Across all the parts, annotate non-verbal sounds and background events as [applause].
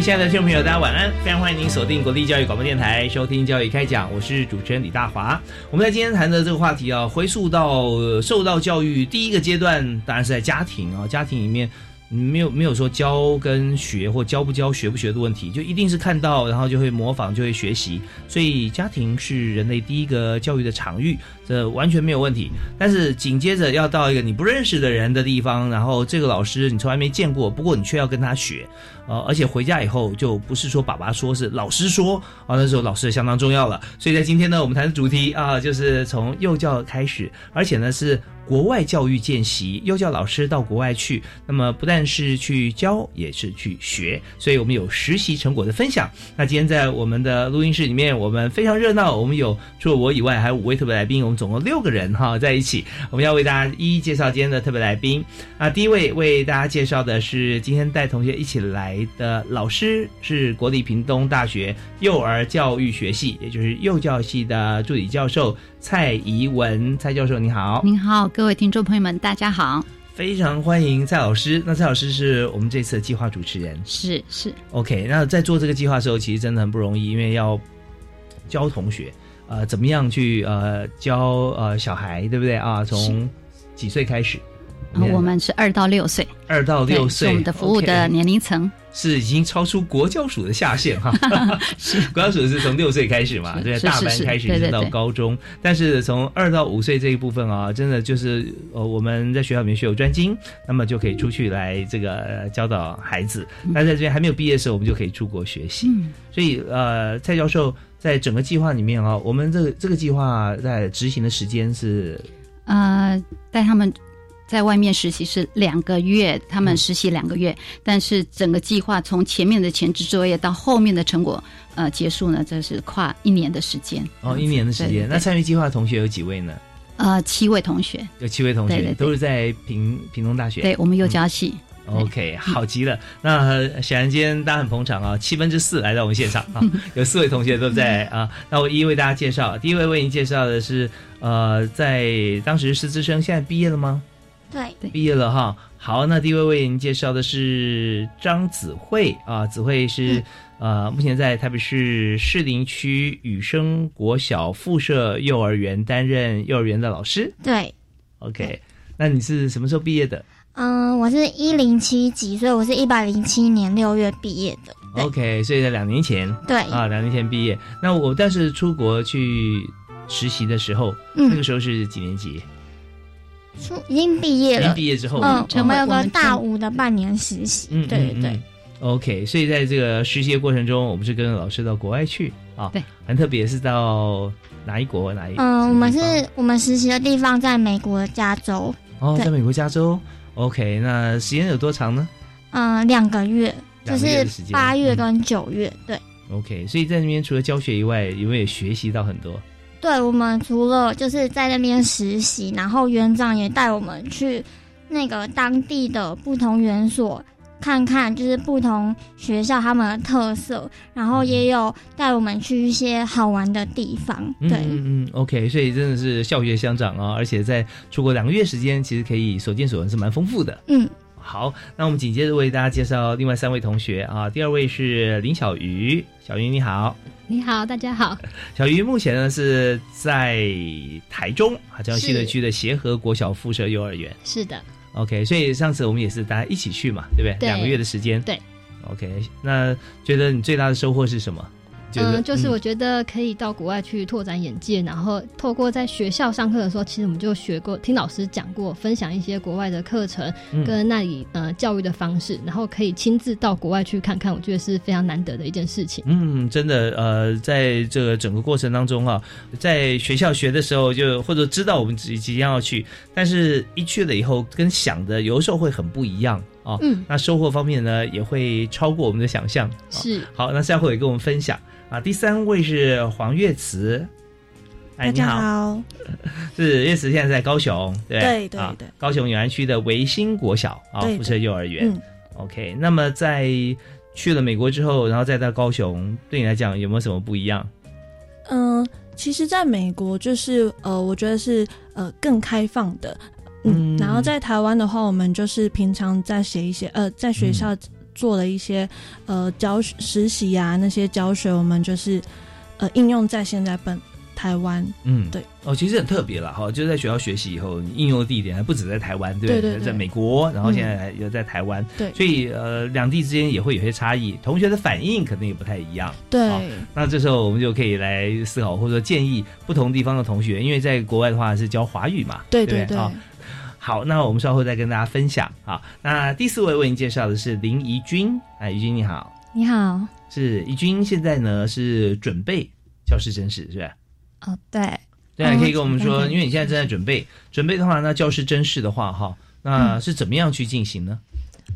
亲爱的听众朋友，大家晚安！非常欢迎您锁定国立教育广播电台，收听《教育开讲》，我是主持人李大华。我们在今天谈的这个话题啊，回溯到受到教育第一个阶段，当然是在家庭啊，家庭里面。没有没有说教跟学或教不教学不学的问题，就一定是看到，然后就会模仿，就会学习。所以家庭是人类第一个教育的场域，这完全没有问题。但是紧接着要到一个你不认识的人的地方，然后这个老师你从来没见过，不过你却要跟他学，呃，而且回家以后就不是说爸爸说，是老师说啊，那时候老师相当重要了。所以在今天呢，我们谈的主题啊，就是从幼教开始，而且呢是。国外教育见习，幼教老师到国外去，那么不但是去教，也是去学，所以我们有实习成果的分享。那今天在我们的录音室里面，我们非常热闹，我们有除了我以外，还有五位特别来宾，我们总共六个人哈在一起。我们要为大家一一介绍今天的特别来宾。啊，第一位为大家介绍的是今天带同学一起来的老师，是国立屏东大学幼儿教育学系，也就是幼教系的助理教授。蔡怡文，蔡教授，你好！您好，各位听众朋友们，大家好！非常欢迎蔡老师。那蔡老师是我们这次的计划主持人，是是。OK，那在做这个计划的时候，其实真的很不容易，因为要教同学，呃，怎么样去呃教呃小孩，对不对啊？从几岁开始？我们是二到六岁，二到六岁，我们的服务的年龄层。是已经超出国教署的下限哈。[laughs] 是。国教署是从六岁开始嘛，对，大班开始一直到高中，但是从二到五岁这一部分啊，真的就是呃我们在学校里面学有专精，那么就可以出去来这个教导孩子。那在这边还没有毕业的时候，我们就可以出国学习。所以呃，蔡教授在整个计划里面啊，我们这个这个计划在执行的时间是？呃带他们。在外面实习是两个月，他们实习两个月，但是整个计划从前面的前置作业到后面的成果呃结束呢，这是跨一年的时间。哦，一年的时间。那参与计划的同学有几位呢？呃，七位同学。有七位同学，都是在平平东大学。对我们幼教系。OK，好极了。那显然今天大家很捧场啊，七分之四来到我们现场啊，[laughs] 有四位同学都在啊。那我一一为大家介绍，第一位为您介绍的是呃，在当时师资生，现在毕业了吗？对，毕业了哈。好，那第一位为您介绍的是张子慧啊，子慧是呃，目前在台北市士林区雨生国小附设幼儿园担任幼儿园的老师。对，OK，那你是什么时候毕业的？嗯，我是一零七级，所以我是一百零七年六月毕业的。OK，所以在两年前。对啊，两年前毕业。那我但是出国去实习的时候，那个时候是几年级？出已经毕业了，毕业之后，嗯，我们有个大五的半年实习，嗯，对对对，OK，所以在这个实习的过程中，我们是跟老师到国外去啊，对，很特别，是到哪一国哪一？嗯，我们是我们实习的地方在美国加州，哦，在美国加州，OK，那时间有多长呢？嗯，两个月，就是八月跟九月，对，OK，所以在那边除了教学以外，有没有学习到很多？对我们除了就是在那边实习，然后园长也带我们去那个当地的不同园所看看，就是不同学校他们的特色，然后也有带我们去一些好玩的地方。对，嗯嗯，OK，所以真的是校学相长啊，而且在出国两个月时间，其实可以所见所闻是蛮丰富的。嗯。好，那我们紧接着为大家介绍另外三位同学啊。第二位是林小鱼，小鱼你好，你好，大家好。小鱼目前呢是在台中啊，江西的区的协和国小附设幼儿园。是的。OK，所以上次我们也是大家一起去嘛，对不对？对两个月的时间。对。OK，那觉得你最大的收获是什么？觉得嗯，就是我觉得可以到国外去拓展眼界，然后透过在学校上课的时候，其实我们就学过，听老师讲过，分享一些国外的课程嗯跟那里呃教育的方式，然后可以亲自到国外去看看，我觉得是非常难得的一件事情。嗯，真的，呃，在这个整个过程当中啊，在学校学的时候就或者知道我们即即将要去，但是一去了以后，跟想的有的时候会很不一样哦。嗯，那收获方面呢，也会超过我们的想象。哦是好，那下回也跟我们分享啊。第三位是黄月慈，哎，大家你好，[laughs] 是月慈现在在高雄，对。啊对对。对高雄永安区的维新国小啊，辐射幼儿园。嗯，OK，那么在去了美国之后，然后再到高雄，对你来讲有没有什么不一样？嗯、其实在美国就是呃，我觉得是呃更开放的，嗯，嗯。然后在台湾的话，我们就是平常在写一些呃，在学校做了一些呃教实习啊那些教学，我们就是呃应用在现在本台湾，嗯，对，哦，其实很特别了哈，就是在学校学习以后，你应用的地点还不止在台湾，对不对？对对在美国，然后现在又在台湾，对。所以呃，两地之间也会有些差异，同学的反应可能也不太一样。对，好那这时候我们就可以来思考，或者说建议不同地方的同学，因为在国外的话是教华语嘛，对对对，对不好好，那我们稍后再跟大家分享好。那第四位为您介绍的是林怡君，哎，怡君你好，你好，是怡君，现在呢是准备教师真试，是吧？哦，对，对可以跟我们说，嗯因为你现在正在准备，准备的话，那教师真试的话，哈，那是怎么样去进行呢？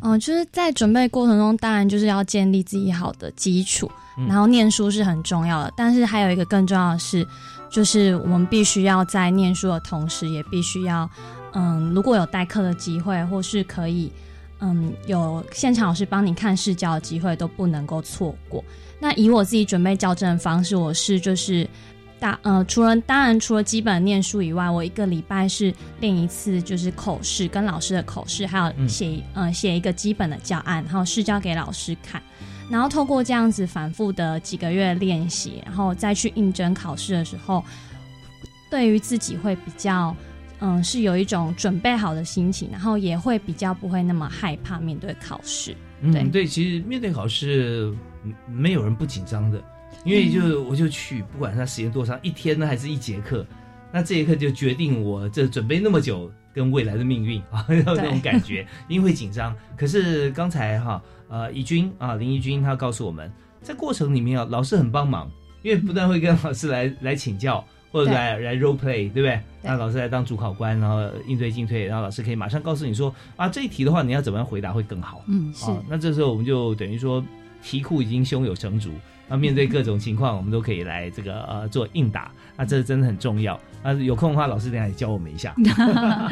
嗯、就是在准备过程中，当然就是要建立自己好的基础，嗯然后念书是很重要的，但是还有一个更重要的是，就是我们必须要在念书的同时，也必须要，嗯，如果有代课的机会，或是可以，嗯，有现场老师帮你看试教的机会，都不能够错过。那以我自己准备校正的方式，我是就是。大呃，除了当然除了基本念书以外，我一个礼拜是练一次，就是口试跟老师的口试，还有嗯写、呃写一个基本的教案，然后试教给老师看，然后透过这样子反复的几个月练习，然后再去应征考试的时候，对于自己会比较嗯是有一种准备好的心情，然后也会比较不会那么害怕面对考试。嗯，对对，其实面对考试，嗯没有人不紧张的，因为就我就去，不管它时间多长，一天呢还是一节课，那这节课就决定我这准备那么久跟未来的命运啊，有 [laughs] 那种感觉，因为会紧张。可是刚才哈，呃，怡君啊，林怡君她告诉我们，在过程里面啊，老师很帮忙，因为不但会跟老师来来请教。或者来来 role play，对不对？那老师来当主考官，然后应对进退，然后老师可以马上告诉你说啊，这一题的话你要怎么样回答会更好。嗯，是啊，那这时候我们就等于说题库已经胸有成竹，那面对各种情况，我们都可以来这个呃做应答，那这真的很重要。那，有空的话，老师等下也教我们一下。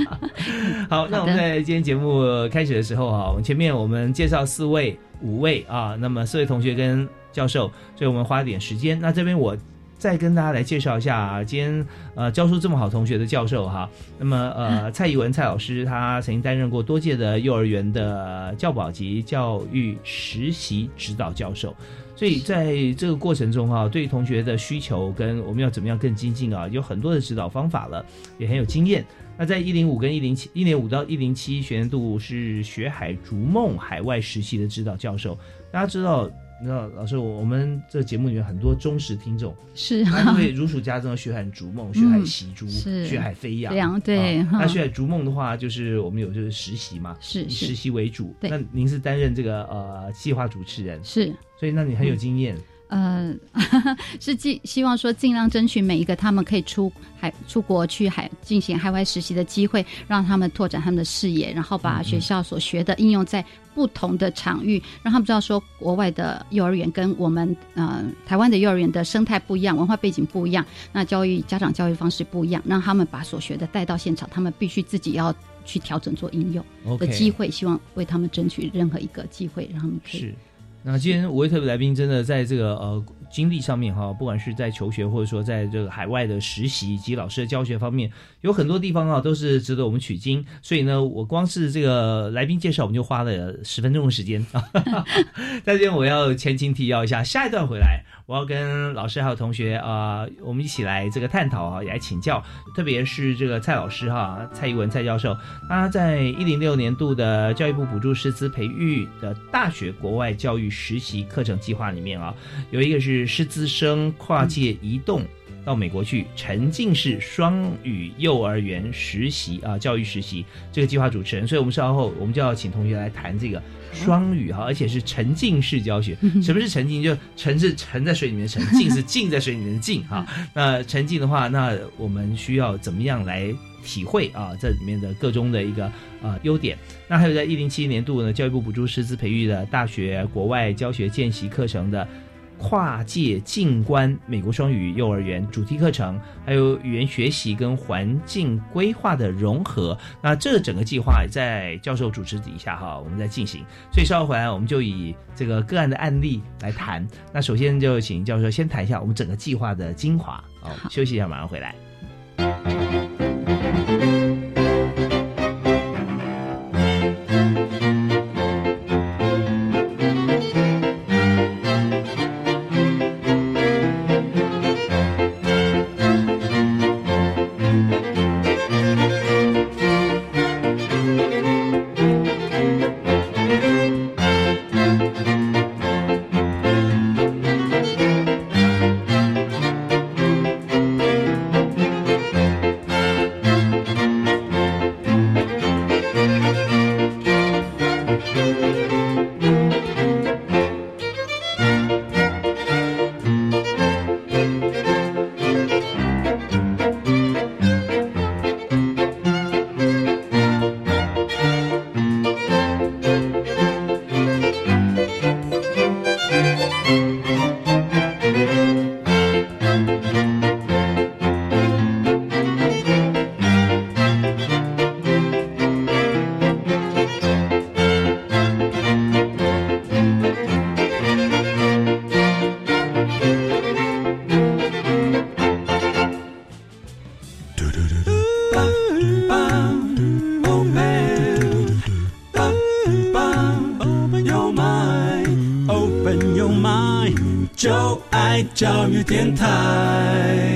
[laughs] 好，那我们在今天节目开始的时候啊，我们前面我们介绍四位、五位啊，那么四位同学跟教授，所以我们花一点时间。那这边我。再跟大家来介绍一下啊，今天呃教书这么好同学的教授哈，那么呃蔡怡文蔡老师他曾经担任过多届的幼儿园的教保级教育实习指导教授，所以在这个过程中哈、对同学的需求跟我们要怎么样更精进啊，有很多的指导方法了，也很有经验。那在一零五跟一零七一零五到一零七学年度是学海逐梦海外实习的指导教授，大家知道。你知道，老师，我我们这节目里面很多忠实听众，是。他都会如数家珍的学海逐梦、[laughs] 血海习珠、是。学海飞扬。对那血海逐梦的话，就是我们有就是实习嘛，是以实习为主。对。那您是担任这个呃计划主持人，是，所以那你很有经验。呃，[laughs] 是尽希望说尽量争取每一个他们可以出海出国去海进行海外实习的机会，让他们拓展他们的视野，然后把学校所学的应用在不同的场域，让他们知道说国外的幼儿园跟我们呃台湾的幼儿园的生态不一样，文化背景不一样，那教育家长教育方式不一样，让他们把所学的带到现场，他们必须自己要去调整做应用的机会，希望为他们争取任何一个机会，让他们可以是。那今天五位特别来宾真的在这个呃经历上面哈，不管是在求学或者说在这个海外的实习以及老师的教学方面，有很多地方啊都是值得我们取经。所以呢，我光是这个来宾介绍，我们就花了十分钟的时间。[laughs] 在这边我要前情提要一下，下一段回来我要跟老师还有同学啊、我们一起来这个探讨啊，也来请教，特别是这个蔡老师哈，蔡一文蔡教授，他在一零六年度的教育部补助师资培育的大学国外教育实习课程计划里面啊，有一个是师资生跨界移动。到美国去沉浸式双语幼儿园实习啊，教育实习这个计划主持人，所以我们稍后我们就要请同学来谈这个双语哈，而且是沉浸式教学。什么是沉浸？就沉是沉在水里面沉，浸是浸在水里面的浸哈。那沉浸的话，那我们需要怎么样来体会啊这里面的各中的一个呃优点？那还有在一零七年度呢，教育部补助师资培育的大学国外教学见习课程的。跨界静观美国双语幼儿园主题课程，还有语言学习跟环境规划的融合。那这整个计划在教授主持底下哈，我们在进行。所以稍后回来，我们就以这个个案的案例来谈。那首先就请教授先谈一下我们整个计划的精华。好，休息一下，马上回来。电台。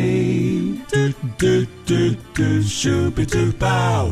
嘟嘟嘟嘟咻比嘟爆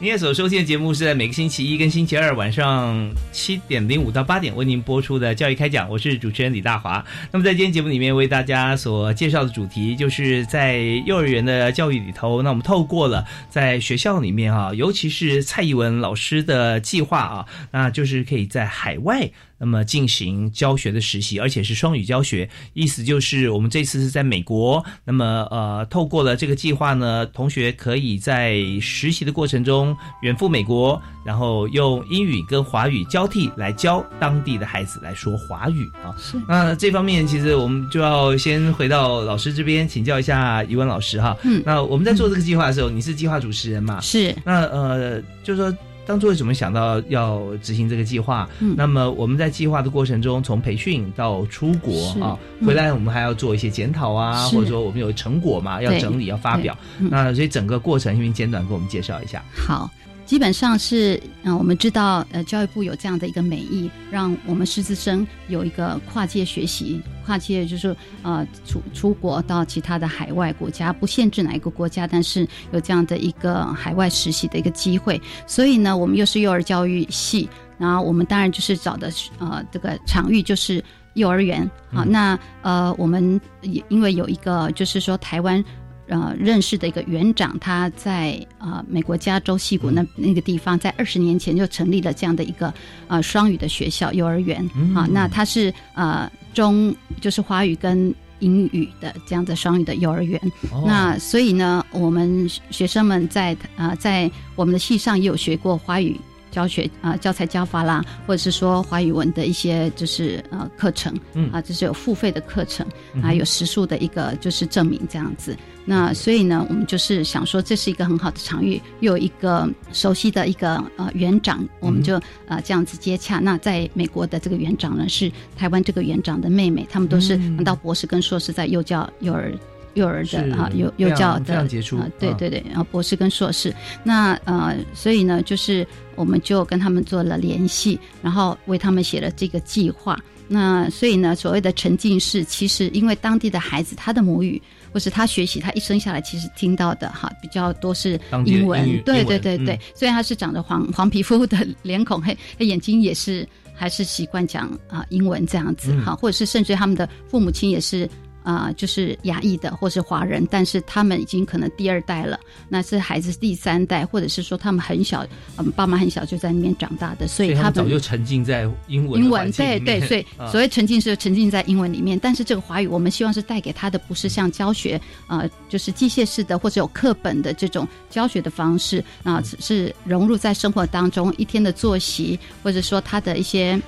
您现在所收听的节目是在每个星期一跟星期二晚上七点零五到八点为您播出的教育开讲，我是主持人李大华。那么在今天节目里面为大家所介绍的主题，就是在幼儿园的教育里头，那我们透过了在学校里面啊，尤其是蔡义文老师的计划啊，那就是可以在海外。那么进行教学的实习，而且是双语教学，意思就是我们这次是在美国。那么呃，透过了这个计划呢，同学可以在实习的过程中远赴美国，然后用英语跟华语交替来教当地的孩子来说华语啊。是。那这方面其实我们就要先回到老师这边请教一下余文老师哈。嗯。那我们在做这个计划的时候，你是计划主持人嘛？是。那呃，就是说。当初为什么想到要执行这个计划？嗯，那么我们在计划的过程中，从培训到出国啊，回来我们还要做一些检讨啊，或者说我们有成果嘛，要整理要发表。那所以整个过程，因为简短给我们介绍一下。好。基本上是，嗯，我们知道，呃，教育部有这样的一个美意，让我们师资生有一个跨界学习，跨界就是呃出出国到其他的海外国家，不限制哪一个国家，但是有这样的一个海外实习的一个机会。所以呢，我们又是幼儿教育系，然后我们当然就是找的呃这个场域就是幼儿园好。那呃，我们也因为有一个就是说台湾。呃，认识的一个园长，他在呃美国加州西谷那那个地方，在二十年前就成立了这样的一个呃双语的学校幼儿园啊。那他是呃中就是华语跟英语的这样的双语的幼儿园。那所以呢，我们学生们在呃在我们的系上也有学过华语教学啊、教材教法啦，或者是说华语文的一些就是呃课程，嗯啊，就是有付费的课程，嗯哼还有时数的一个就是证明这样子。那所以呢，我们就是想说，这是一个很好的场域，又有一个熟悉的一个呃园长，我们就呃这样子接洽。那在美国的这个园长呢，是台湾这个园长的妹妹，他们都是嗯拿到博士跟硕士在幼教幼儿。幼儿的啊，幼幼教的非常杰出啊，对嗯对对，然后博士跟硕士，那呃，所以呢，就是我们就跟他们做了联系，然后为他们写了这个计划。那所以呢，所谓的沉浸式，其实因为当地的孩子他的母语或是他学习，他一生下来其实听到的哈比较多是英文，英对对对对。嗯虽然他是长着黄黄皮肤的脸孔，[laughs] 嘿，嘿眼睛也是还是习惯讲啊、英文这样子嗯哈，或者是甚至他们的父母亲也是。啊、就是亚裔的，或是华人，但是他们已经可能第二代了，那是孩子第三代，或者是说他们很小，嗯，爸妈很小就在那边长大的，所所以他早就沉浸在英文英文对对，所以啊所谓沉浸是沉浸在英文里面，但是这个华语我们希望是带给他的不是像教学呃，就是机械式的或者有课本的这种教学的方式啊、只是融入在生活当中一天的作息，或者说他的一些。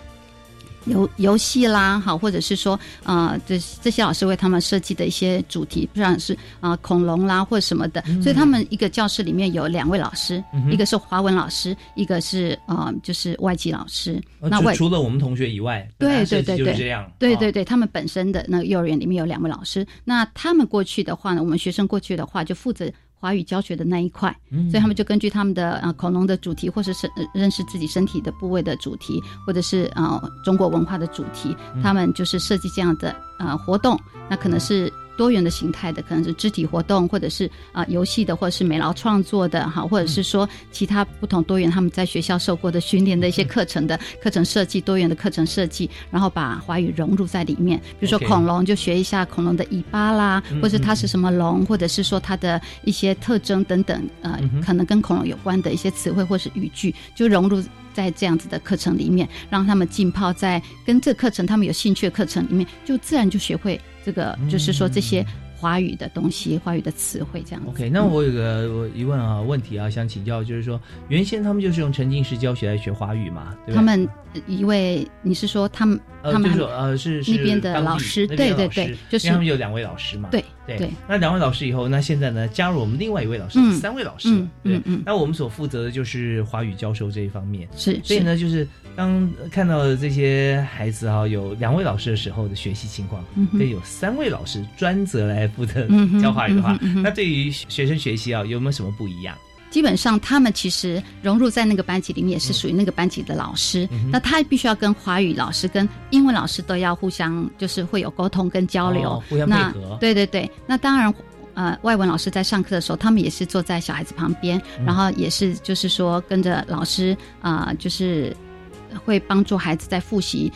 游游戏啦，好，或者是说，啊，这这些老师为他们设计的一些主题，不管是啊、呃恐龙啦或者什么的，所以他们一个教室里面有两位老师，嗯一个是华文老师，一个是呃就是外籍老师。呃那外除除了我们同学以外，对对对对就是这样，啊对对对，他们本身的那个幼儿园里面有两位老师，那他们过去的话呢，我们学生过去的话就负责华语教学的那一块，嗯。所以他们就根据他们的呃恐龙的主题，或是身呃认识自己身体的部位的主题，或者是呃中国文化的主题，嗯。他们就是设计这样的呃活动，那可能是。多元的形态的，可能是肢体活动，或者是啊、游戏的，或者是美劳创作的哈，或者是说其他不同多元他们在学校受过的训练的一些课程的课程设计，多元的课程设计，然后把华语融入在里面。比如说恐龙，就学一下恐龙的尾巴啦，嗯或者它是什么龙，或者是说它的一些特征等等，呃可能跟恐龙有关的一些词汇或是语句，就融入。在这样子的课程里面，让他们浸泡在跟这课程他们有兴趣的课程里面，就自然就学会这个，就是说这些华语的东西、华语的词汇这样子。OK，那我有个我疑问啊，问题啊，想请教，就是说，原先他们就是用沉浸式教学来学华语嘛，对对？他们呃一位，你是说他们呃，他们就是呃是是那边的当地老师对对对就是因为他们有两位老师嘛，对对对那两位老师以后，那现在呢加入我们另外一位老师，嗯三位老师，嗯对那我们所负责的就是华语教授这一方面，是，所以呢，就是当看到这些孩子哈、有两位老师的时候的学习情况，嗯哼跟有三位老师专责来负责教华语的话，那对于学生学习啊有没有什么不一样？基本上他们其实融入在那个班级里面，也是属于那个班级的老师。嗯那他必须要跟华语老师、跟英文老师都要互相，就是会有沟通跟交流，哦互相配那合。对对对，那当然。呃，外文老师在上课的时候，他们也是坐在小孩子旁边，嗯。然后也是就是说跟着老师啊、呃就是会帮助孩子在复习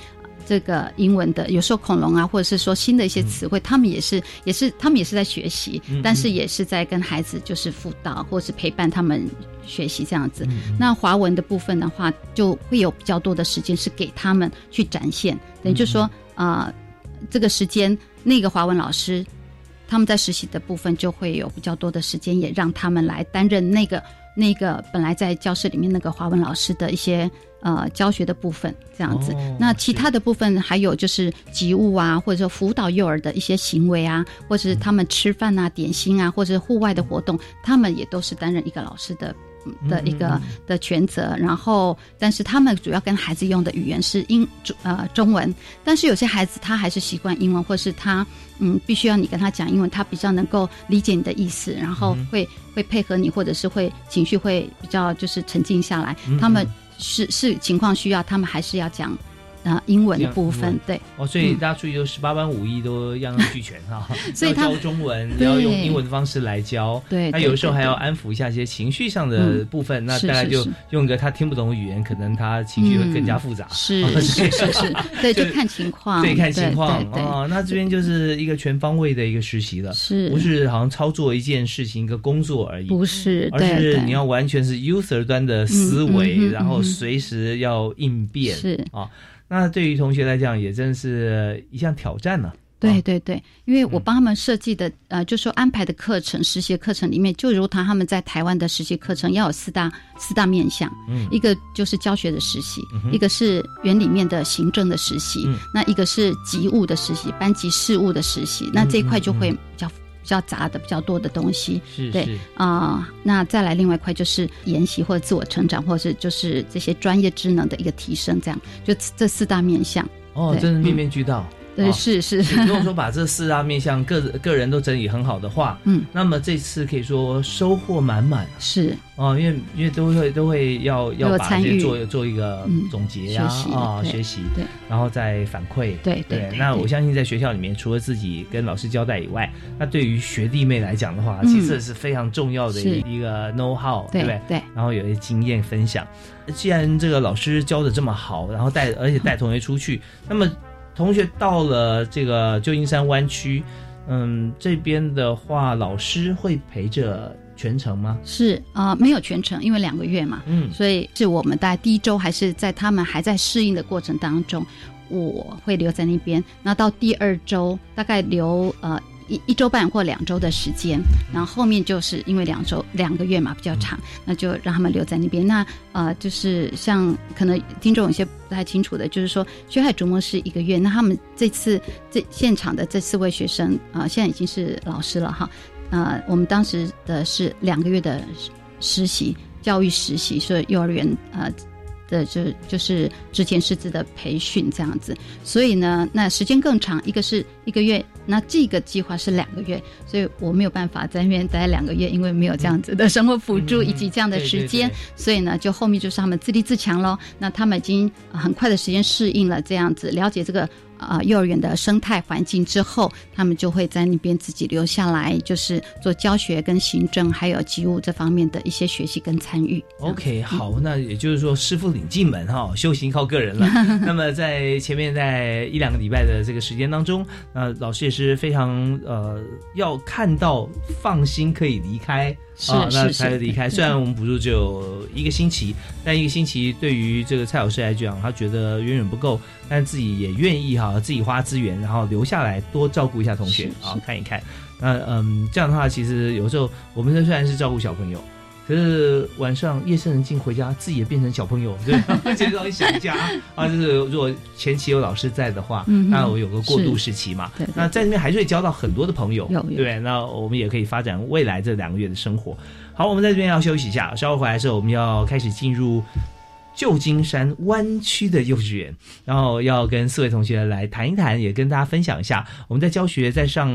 这个英文的，有时候恐龙啊，或者是说新的一些词汇，他们也是也是他们也是在学习，嗯但是也是在跟孩子就是辅导或是陪伴他们学习这样子。嗯那华文的部分的话，就会有比较多的时间是给他们去展现，等于就是说，呃，这个时间那个华文老师他们在实习的部分就会有比较多的时间，也让他们来担任那个那个本来在教室里面那个华文老师的一些呃教学的部分，这样子。哦那其他的部分还有就是及物啊，或者说辅导幼儿的一些行为啊，或者是他们吃饭啊、点心啊，或者是户外的活动，他们也都是担任一个老师的。嗯的一个嗯的全责，然后，但是他们主要跟孩子用的语言是英中呃中文，但是有些孩子他还是习惯英文，或是他嗯必须要你跟他讲英文，他比较能够理解你的意思，然后嗯会、会配合你，或者是会情绪会比较就是沉静下来。嗯他们是是情况需要，他们还是要讲呃英文的部分，对。哦，所以嗯大家注意，就十八般武艺都样样俱全哈。[laughs] 所以教中文，对要用英文的方式来教。对对那有时候还要安抚一下一些情绪上的嗯部分，那大概就用一个他听不懂的语言，可能他情绪会更加复杂。是哦是是是，[laughs] 对，就看情况，对，看情况哦。那这边就是一个全方位的一个实习了，是不是好像操作一件事情一个工作而已？不是，而是你要完全是 user 端的思维，然后嗯随时要应变。是啊、那对于同学来讲，也真是一项挑战呢、对对对，因为我帮他们设计的，呃，就说安排的课程，实习课程里面，就如同他们在台湾的实习课程，要有四大四大面向，嗯。一个就是教学的实习，嗯一个是园里面的行政的实习，嗯。那一个是级务的实习，班级事务的实习，那这一块就会嗯。比较、比较杂的，比较多的东西。对是对啊、那再来另外一块就是研习或者自我成长，或者是就是这些专业职能的一个提升，这样就这四大面向。哦，对真的面面俱到。对，哦是是，如果说把这四大面向个个人都整理很好的话，嗯，那么这次可以说收获满满是。哦，因为因为都会都会要要把这些做做一个嗯总结呀啊学习，对，然后再反馈，对对那我相信在学校里面，除了自己跟老师交代以外，那对于学弟妹来讲的话，嗯其实这是非常重要的是。一个 know how，对对不对？对。然后有一些经验分享。既然这个老师教的这么好，然后带而且带同学出去，那么同学到了这个旧金山湾区，嗯，这边的话，老师会陪着全程吗？是啊、呃没有全程，因为两个月嘛，嗯所以是我们大概第一周还是在他们还在适应的过程当中，我会留在那边。那到第二周大概留呃一一周半或两周的时间，然后后面就是因为两周两个月嘛比较长，那就让他们留在那边。那呃就是像可能听众有些不太清楚的，就是说学海逐梦是一个月，那他们这次这现场的这四位学生啊、呃现在已经是老师了哈。呃，我们当时的是两个月的实实习，教育实习，所以幼儿园呃的就就是之前师资的培训这样子，所以呢，那时间更长，一个是一个月，那这个计划是两个月，所以我没有办法在那边待两个月，因为没有这样子的生活辅助嗯以及这样的时间，对所以呢，就后面就是他们自立自强喽。那他们已经呃很快的时间适应了这样子，了解这个呃幼儿园的生态环境之后，他们就会在那边自己留下来，就是做教学跟行政还有机务这方面的一些学习跟参与。OK，好，那也就是说师傅领进门哈，[laughs] 修行靠个人了。那么在前面在一两个礼拜的这个时间当中，那，老师也是非常呃要看到放心可以离开是啊，那才离开。虽然我们补助只有一个星期，但一个星期对于这个蔡老师来讲，他觉得远远不够，但自己也愿意哈，自己花资源，然后留下来多照顾一下同学是啊，看一看。那嗯，这样的话，其实有时候我们虽然是照顾小朋友，可是晚上夜深人静回家，自己也变成小朋友，对，会觉得让你想家 [laughs] 啊。就是如果前期有老师在的话，嗯那我有个过渡时期嘛，对对那在那边还是会交到很多的朋友，对？那我们也可以发展未来这两个月的生活。好，我们在这边要休息一下，稍后回来的时候，我们要开始进入。旧金山湾区的幼稚园，然后要跟四位同学来谈一谈，也跟大家分享一下我们在教学、在上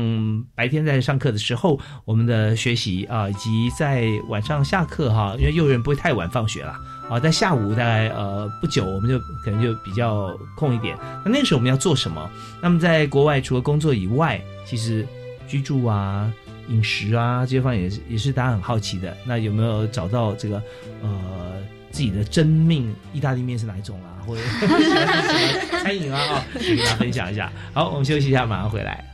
白天在上课的时候，我们的学习啊，以及在晚上下课哈，因为幼儿园不会太晚放学了啊，在下午大概呃不久，我们就可能就比较空一点。那那个时候我们要做什么？那么在国外除了工作以外，其实居住啊、饮食啊这些方面也是也是大家很好奇的。那有没有找到这个呃自己的真命意大利面是哪一种啊？或者喜欢什么餐饮啊？啊，跟大家分享一下。好，我们休息一下，马上回来。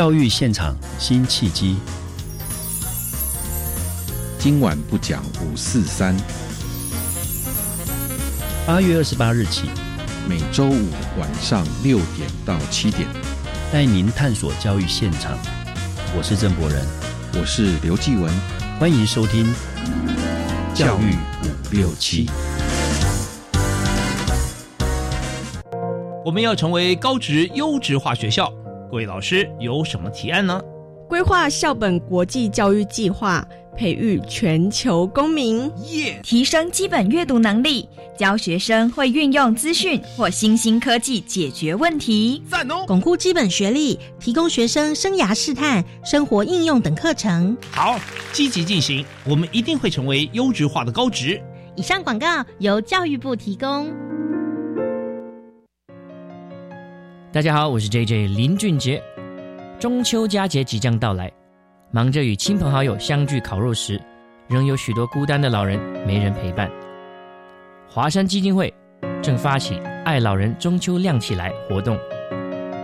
教育现场新契机。今晚不讲五四三，八月二十八日起，每周五晚上六点到七点，带您探索教育现场。我是郑博仁，我是刘继文，欢迎收听教育五六七。我们要成为高职优质化学校，各位老师有什么提案呢？规划校本国际教育计划，培育全球公民，提升基本阅读能力，教学生会运用资讯或新兴科技解决问题，赞哦！巩固基本学历，提供学生生涯试探、生活应用等课程。好，积极进行，我们一定会成为优质化的高职。以上广告由教育部提供。大家好，我是 J J 林俊杰。中秋佳节即将到来，忙着与亲朋好友相聚烤肉时，仍有许多孤单的老人没人陪伴。华山基金会正发起“爱老人中秋亮起来”活动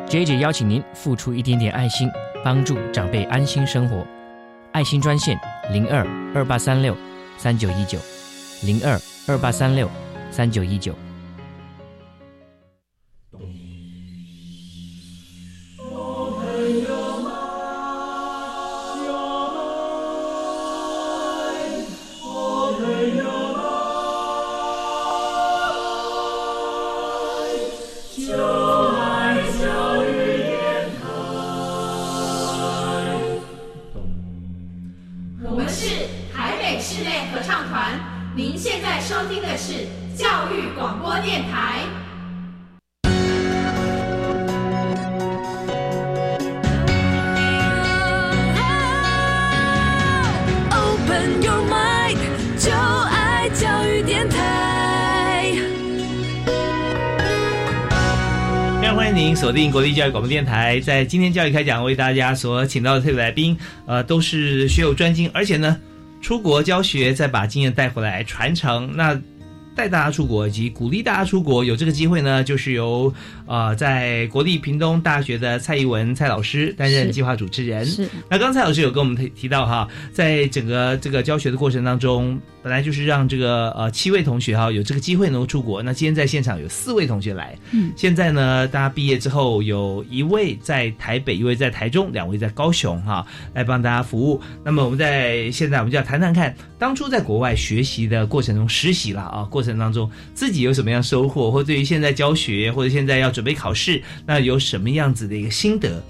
，J J 邀请您付出一点点爱心，帮助长辈安心生活。爱心专线零二二八三六三九一九零二二八三六三九一九。锁定国立教育广播电台，在今天教育开讲为大家所请到的特别来宾，呃，都是学有专精，而且呢，出国教学再把经验带回来传承。那带大家出国以及鼓励大家出国，有这个机会呢，就是由呃在国立屏东大学的蔡怡文蔡老师担任计划主持人。是那刚才老师有跟我们提提到哈，在整个这个教学的过程当中，本来就是让这个呃七位同学哈有这个机会能够出国。那今天在现场有四位同学来，嗯现在呢，大家毕业之后有一位在台北，一位在台中，两位在高雄哈，来帮大家服务。那么我们在现在我们就要谈谈看，当初在国外学习的过程中实习了啊，过程当中自己有什么样收获，或对于现在教学或者现在要准备考试，那有什么样子的一个心得？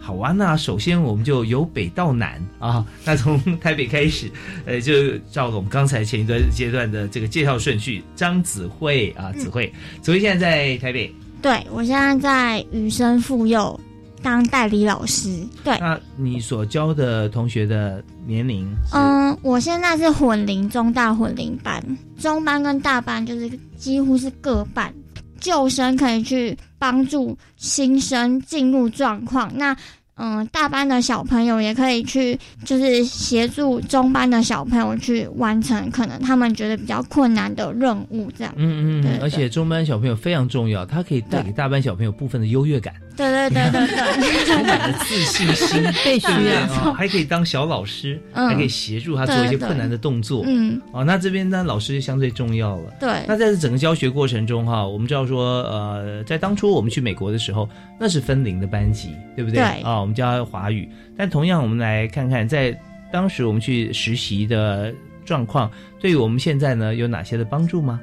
好啊，那首先我们就由北到南。啊，那从台北开始，呃，就照我们刚才前一段阶段的这个介绍顺序，张子慧啊，子慧，子慧现在在台北，对我现在在雨生妇幼当代理老师。对，那你所教的同学的年龄？嗯，我现在是混龄中大混龄班，中班跟大班就是几乎是各半，旧生可以去帮助新生进入状况。那嗯，大班的小朋友也可以去，就是协助中班的小朋友去完成可能他们觉得比较困难的任务，这样。嗯嗯嗯，对对而且中班小朋友非常重要，他可以带给大班小朋友部分的优越感，对对对对对，[laughs] 充满了自信心，[laughs] 被需对不对要啊还可以当小老师，嗯还可以协助他做一些困难的动作。嗯，哦，那这边呢，老师就相对重要了。对那在这整个教学过程中哈，我们知道说，呃，在当初我们去美国的时候，那是分龄的班级，对不对？对啊，我们教华语。但同样，我们来看看，在当时我们去实习的状况，对于我们现在呢有哪些的帮助吗？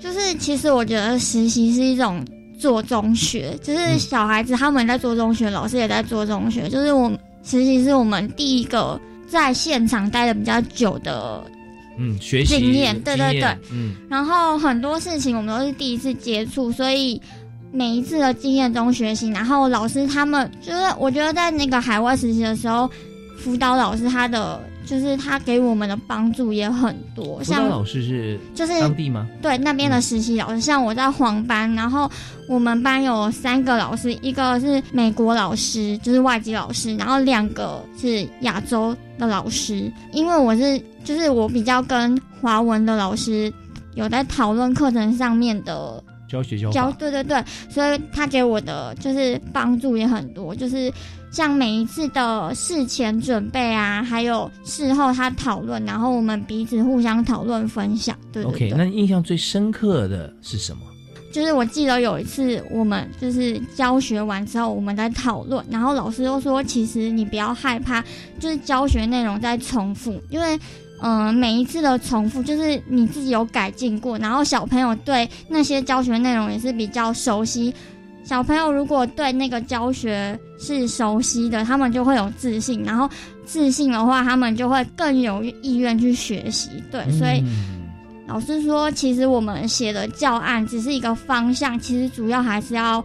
就是其实我觉得实习是一种做中学，就是小孩子他们在做中学，老师也在做中学。就是我实习是我们第一个在现场待的比较久的，嗯，学习经验对对对嗯，然后很多事情我们都是第一次接触，所以每一次的经验中学习。然后老师他们就是我觉得在那个海外实习的时候，辅导老师他的就是他给我们的帮助也很多，像老师是就是当地吗？对那边的实习老师，像我在黄班，然后我们班有三个老师，一个是美国老师，就是外籍老师，然后两个是亚洲的老师。因为我是就是我比较跟华文的老师有在讨论课程上面的，教学教教，对对对，所以他给我的就是帮助也很多，就是像每一次的事前准备啊，还有事后他讨论，然后我们彼此互相讨论分享，对对 OK，那印象最深刻的是什么？就是我记得有一次我们就是教学完之后我们在讨论，然后老师又说，其实你不要害怕，就是教学内容在重复，因为嗯、呃每一次的重复就是你自己有改进过，然后小朋友对那些教学内容也是比较熟悉。小朋友如果对那个教学是熟悉的，他们就会有自信，然后自信的话，他们就会更有意愿去学习。对，所以老师说，其实我们写的教案只是一个方向，其实主要还是要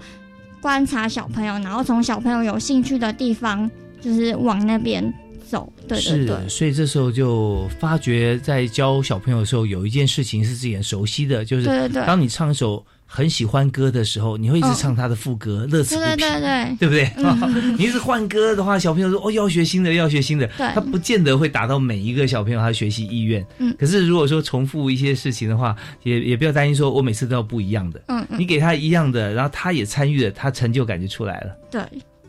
观察小朋友，然后从小朋友有兴趣的地方，就是往那边走。对对对，是，所以这时候就发觉，在教小朋友的时候，有一件事情是自己很熟悉的，就是当你唱一首很喜欢歌的时候，你会一直嗯唱他的副歌，乐此不疲。对对对，对不对？嗯 [laughs] 你一直换歌的话，小朋友说哦要学新的，要学新的，对他不见得会达到每一个小朋友他的学习意愿。嗯可是如果说重复一些事情的话，也也不要担心说我每次都要不一样的。嗯嗯你给他一样的，然后他也参与了，他成就感就出来了。对，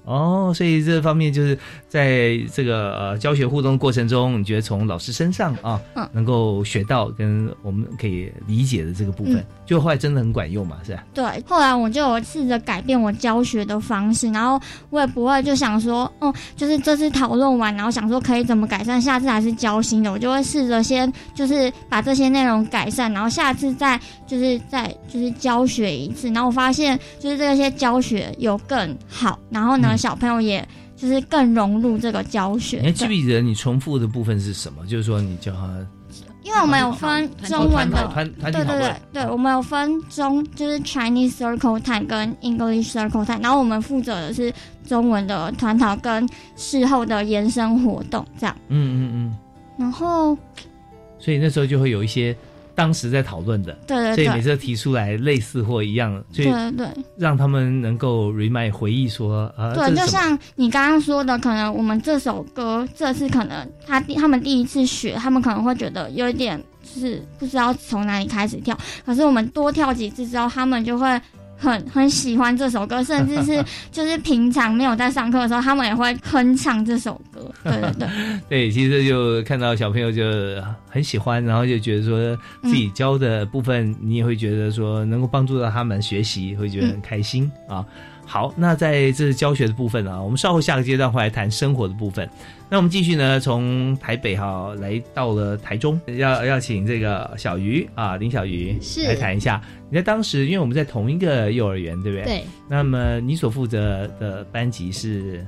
哦，所以这方面就是在这个呃教学互动过程中，你觉得从老师身上啊，嗯能够学到跟我们可以理解的这个部分，嗯就后来真的很管用嘛，是吧？对，后来我就有试着改变我教学的方式，然后我也不会就想说，哦，就是这次讨论完，然后想说可以怎么改善，下次还是教新的，我就会试着先就是把这些内容改善，然后下次再就是再就是教学一次，然后我发现就是这些教学有更好，然后呢，嗯小朋友也就是更融入这个教学。你还记不对记得你重复的部分是什么？就是说你叫他因为我们有分中文的哦团团团体对对对对，我们有分中就是 Chinese Circle Time 跟 English Circle Time，然后我们负责的是中文的团讨跟事后的延伸活动这样。嗯嗯嗯，然后所以那时候就会有一些当时在讨论的，对对对所以每次提出来类似或一样，所以对对对让他们能够 remind 回忆说啊，对，就像你刚刚说的，可能我们这首歌这次可能他第他们第一次学，他们可能会觉得有一点就是不知道从哪里开始跳，可是我们多跳几次之后，他们就会。很很喜欢这首歌，甚至是 [laughs] 就是平常没有在上课的时候，他们也会哼唱这首歌。对对对，[laughs] 对，其实就看到小朋友就很喜欢，然后就觉得说自己教的部分，你也会觉得说能够帮助到他们学习，会觉得很开心、啊。好，那在这是教学的部分啊，我们稍后下个阶段会来谈生活的部分。那我们继续呢，从台北哈、来到了台中，要要请这个小鱼啊，林小鱼是来谈一下。你在当时，因为我们在同一个幼儿园，对不对？对。那么你所负责的班级是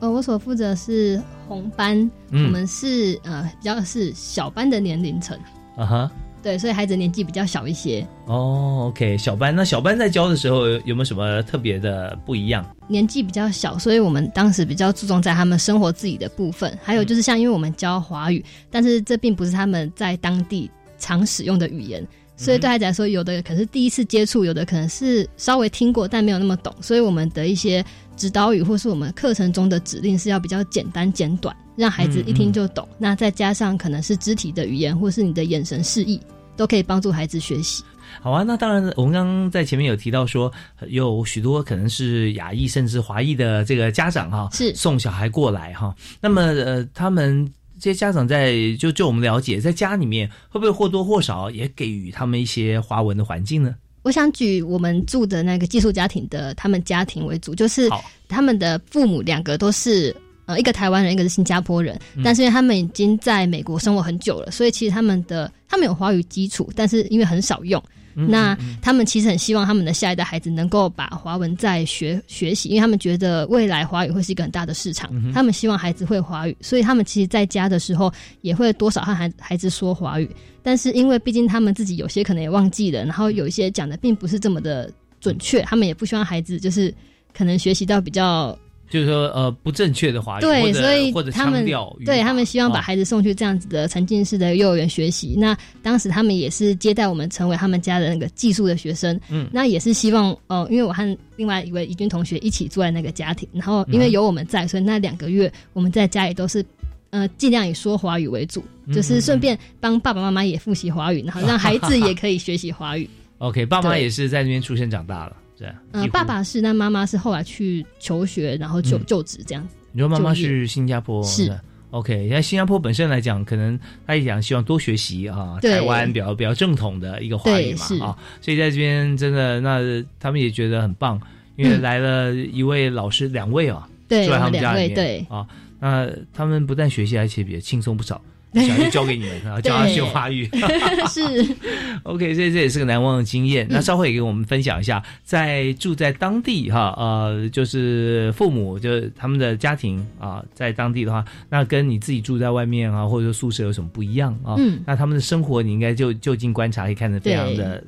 呃，我所负责是红班，嗯我们是呃比较是小班的年龄层，啊哈。对，所以孩子年纪比较小一些，哦，OK，小班那小班在教的时候有有没有什么特别的不一样？年纪比较小，所以我们当时比较注重在他们生活自己的部分，还有就是像因为我们教华语，但是这并不是他们在当地常使用的语言。所以对孩子来说，有的可能是第一次接触，有的可能是稍微听过但没有那么懂。所以我们的一些指导语或是我们课程中的指令是要比较简单简短，让孩子一听就懂。那再加上可能是肢体的语言或是你的眼神示意，都可以帮助孩子学习。好啊，那当然，我们刚刚在前面有提到说，呃有许多可能是亚裔甚至华裔的这个家长哈，是送小孩过来哈。那么呃，他们这些家长在就就我们了解，在家里面会不会或多或少也给予他们一些华文的环境呢？我想举我们住的那个寄宿家庭的他们家庭为主，就是他们的父母两个都是呃一个台湾人，一个是新加坡人，嗯但是因为他们已经在美国生活很久了，所以其实他们的他们有华语基础，但是因为很少用。嗯那嗯他们其实很希望他们的下一代孩子能够把华文再学学习，因为他们觉得未来华语会是一个很大的市场，嗯他们希望孩子会华语，所以他们其实在家的时候也会多少和孩孩子说华语。但是因为毕竟他们自己有些可能也忘记了，然后有一些讲的并不是这么的准确，他们也不希望孩子就是可能学习到比较就是说呃不正确的华语，对，所以或者他们对他们希望把哦孩子送去这样子的沉浸式的幼儿园学习。那当时他们也是接待我们成为他们家的那个寄宿的学生，嗯那也是希望呃，因为我和另外一位怡君同学一起住在那个家庭，然后因为嗯有我们在，所以那两个月我们在家里都是。呃，尽量以说华语为主，嗯就是顺便帮爸爸妈妈也复习华语，然后让孩子也可以学习华语。[laughs] OK，爸妈对也是在那边出生长大了，这样。呃几，乎爸爸是，但妈妈是后来去求学，然后就、嗯。就职这样。子。你说妈妈是新加坡是。的 OK，那新加坡本身来讲，可能他也讲希望多学习啊，台湾比较比较正统的一个华语嘛啊，所以在这边真的那他们也觉得很棒，因为嗯来了一位老师，两位啊，对住在他们两家里面啊，那他们不但学习，而且比较轻松不少。小孩就交给你们啊，[laughs] 教他学华语。[laughs] 是 [laughs] OK，所以这也是个难忘的经验。那稍后也给我们分享一下，在住在当地哈，呃，就是父母就是他们的家庭啊，在当地的话，那跟你自己住在外面啊，或者说宿舍有什么不一样啊？嗯那他们的生活你应该就就近观察，可以看得非常的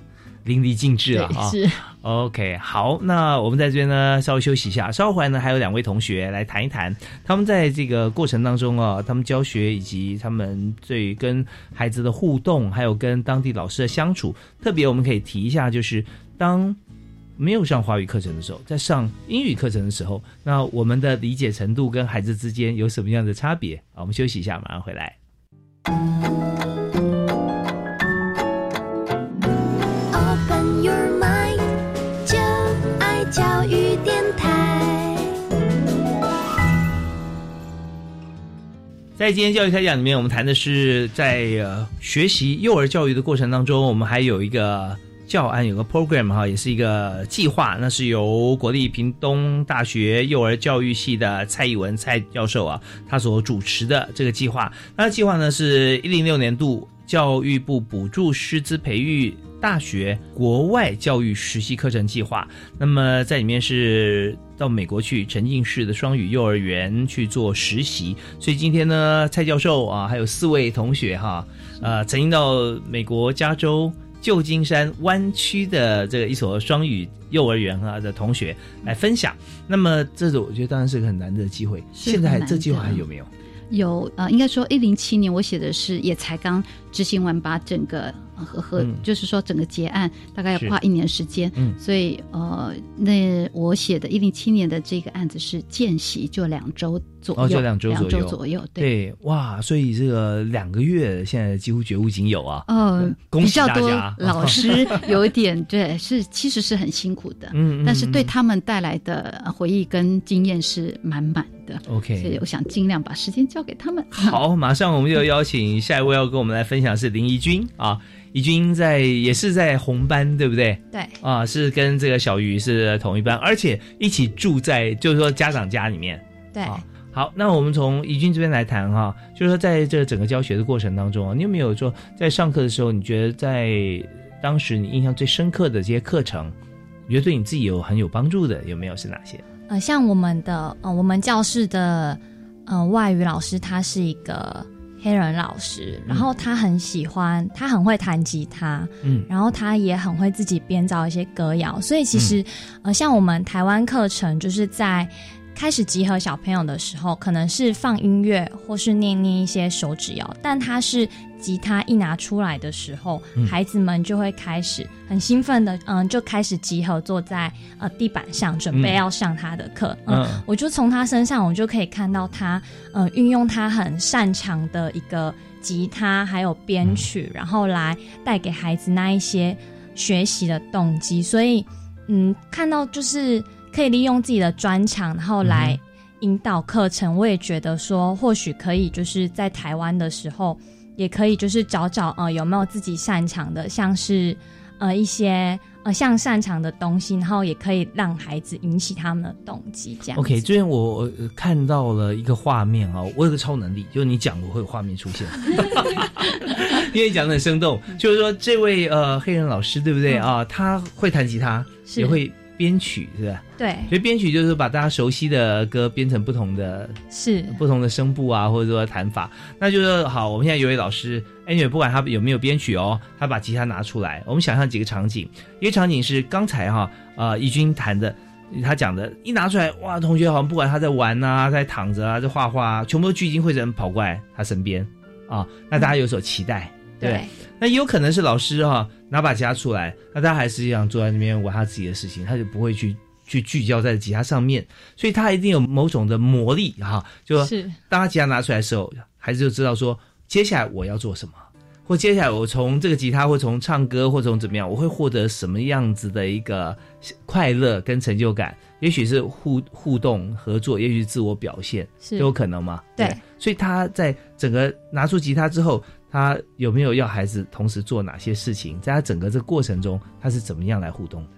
淋漓尽致了啊。是 OK，好，那我们在这边呢稍微休息一下，稍后回来呢还有两位同学来谈一谈他们在这个过程当中啊，他们教学以及他们对跟孩子的互动，还有跟当地老师的相处，特别我们可以提一下，就是当。没有上华语课程的时候，在上英语课程的时候，那我们的理解程度跟孩子之间有什么样的差别？啊，我们休息一下，马上回来。在今天教育开讲里面，我们谈的是在学习幼儿教育的过程当中，我们还有一个教案，有个 program 哈，也是一个计划，那是由国立屏东大学幼儿教育系的蔡义文蔡教授啊，他所主持的这个计划。那计划呢是一零六年度教育部补助师资培育大学国外教育实习课程计划。那么在里面是到美国去沉浸式的双语幼儿园去做实习。所以今天呢，蔡教授啊，还有四位同学哈，呃，曾经到美国加州。旧金山湾区的这个一所双语幼儿园啊的同学来分享，那么这个我觉得当然是个很难得的机会。现在这计划还有没有？有呃，应该说一零七年我写的是也才刚执行完，把整个呃和和、嗯就是说整个结案大概要是花一年时间，嗯所以呃，那我写的一零七年的这个案子是见习，就两周左右，哦，就两周左右，左右，对。对，哇，所以这个两个月现在几乎绝无仅有啊。呃，恭喜比较多老师有一点对，[laughs] 是其实是很辛苦的，嗯嗯但是对嗯他们带来的回忆跟经验是满满的。OK 所以我想尽量把时间交给他们。好，马上我们就邀请下一位要跟我们来分享是林怡君啊，怡君在也是在红班，对不对？对啊，是跟这个小鱼是同一班，而且一起住在就是说家长家里面。对，好，那我们从怡君这边来谈哈，就是说在这整个教学的过程当中啊，你有没有说在上课的时候，你觉得在当时你印象最深刻的这些课程，你觉得对你自己有很有帮助的，有没有是哪些？呃，像我们的呃，我们教室的呃外语老师，他是一个黑人老师，然后他很喜欢，他很会弹吉他，嗯。然后他也很会自己编造一些歌谣，所以其实、呃，像我们台湾课程就是在。开始集合小朋友的时候，可能是放音乐或是念念一些手指谣，但他是吉他一拿出来的时候，嗯孩子们就会开始很兴奋的，嗯，就开始集合坐在呃地板上，准备嗯要上他的课。嗯，嗯我就从他身上，我就可以看到他，嗯、运用他很擅长的一个吉他还有编曲，然后来带给孩子那一些学习的动机。所以，嗯，看到就是可以利用自己的专长，然后来引导课程。我也觉得说，或许可以就是在台湾的时候，也可以就是找找呃有没有自己擅长的，像是呃一些呃像擅长的东西，然后也可以让孩子引起他们的动机，这样。OK，最近我呃看到了一个画面啊，我有个超能力，就是你讲我会有画面出现，[laughs] 因为你讲的很生动，就是说这位呃黑人老师对不对啊？他会弹吉他，也会编曲，是吧？对所以编曲就是把大家熟悉的歌编成不同的是不同的声部啊，或者说弹法。那就是好，我们现在有位老师，anyway，不管他有没有编曲哦，他把吉他拿出来，我们想象几个场景，一个场景是刚才哈呃义军弹的。他讲的，一拿出来，哇！同学好像不管他在玩啊，在躺着啊，在画画啊，全部都聚精会神跑过来他身边啊，那大家有所期待，对。那也有可能是老师哈、拿把吉他出来，那他还是一样坐在那边玩他自己的事情，他就不会去去聚焦在吉他上面，所以他一定有某种的魔力哈、就是。当他吉他拿出来的时候，孩子就知道说接下来我要做什么，或或接下来我从这个吉他，或从唱歌，或从怎么样，我会获得什么样子的一个快乐跟成就感？也许是互互动合作，也许是自我表现，是。都有可能嘛？对。不所以他在整个拿出吉他之后，他有没有要孩子同时做哪些事情？在他整个这个过程中，他是怎么样来互动的？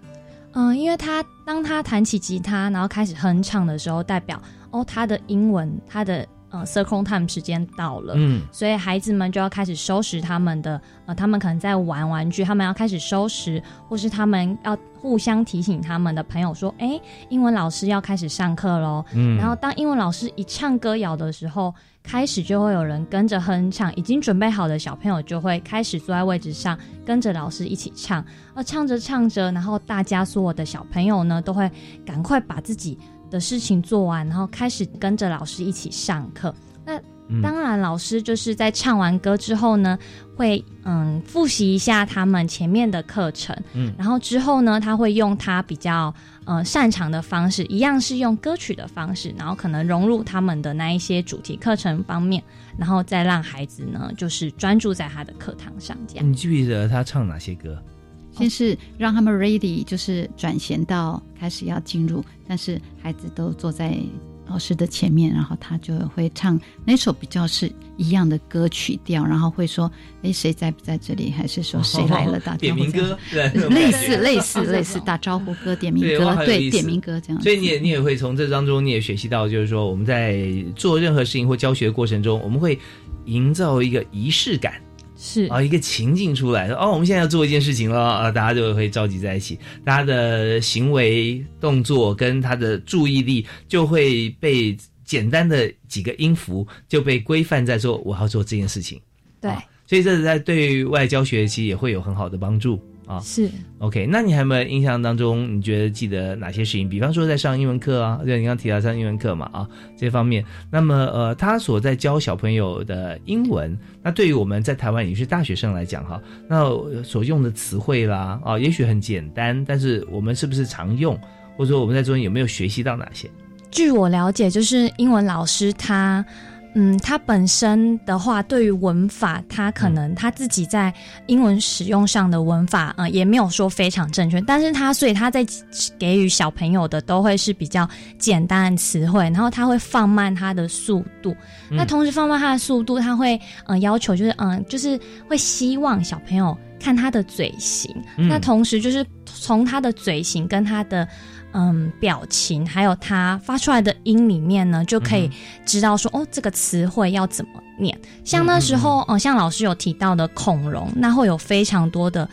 嗯，因为他当他弹起吉他，然后开始哼唱的时候，代表哦，他的英文，他的呃 circle time 时间到了，嗯所以孩子们就要开始收拾他们的呃，他们可能在玩玩具，他们要开始收拾，或是他们要互相提醒他们的朋友说，哎，英文老师要开始上课喽。嗯然后当英文老师一唱歌谣的时候，开始就会有人跟着哼唱，已经准备好的小朋友就会开始坐在位置上，跟着老师一起唱。而唱着唱着，然后大家所有的小朋友呢，都会赶快把自己的事情做完，然后开始跟着老师一起上课。那嗯当然，老师就是在唱完歌之后呢，会嗯复习一下他们前面的课程，嗯然后之后呢，他会用他比较呃擅长的方式，一样是用歌曲的方式，然后可能融入他们的那一些主题课程方面，然后再让孩子呢就是专注在他的课堂上这样。你记不记得他唱哪些歌？先是让他们 ready，就是转弦到开始要进入，但是孩子都坐在老师的前面，然后他就会唱那首比较是一样的歌曲调，然后会说，哎，谁在不在这里？还是说谁来了？打招呼点名歌对类似类似类似打招呼歌、点名歌，对，点名歌这样。所以你也你也会从这当中，你也学习到，就是说我们在做任何事情或教学的过程中，我们会营造一个仪式感。是。啊，一个情境出来，说哦，我们现在要做一件事情了啊，大家就会召集在一起，大家的行为动作跟他的注意力就会被简单的几个音符就被规范在说我要做这件事情，对，所以这是在对外教学其实也会有很好的帮助啊。是 OK，那你还有没有印象当中，你觉得记得哪些事情？比方说在上英文课啊，对，你刚刚提到上英文课嘛啊，这方面。那么呃，他所在教小朋友的英文，那对于我们在台湾也是大学生来讲哈，那所用的词汇啦啊，也许很简单，但是我们是不是常用，或者说我们在中间有没有学习到哪些？据我了解，就是英文老师他，嗯，他本身的话，对于文法，他可能他自己在英文使用上的文法，呃，也没有说非常正确，但是他所以他在给予小朋友的都会是比较简单的词汇，然后他会放慢他的速度，嗯。那同时放慢他的速度，他会嗯、呃要求就是嗯、就是会希望小朋友看他的嘴型，嗯。那同时就是从他的嘴型跟他的嗯表情，还有他发出来的音里面呢，就可以知道说、哦，这个词汇要怎么念。像那时候，呃，像老师有提到的恐龙，那会有非常多的。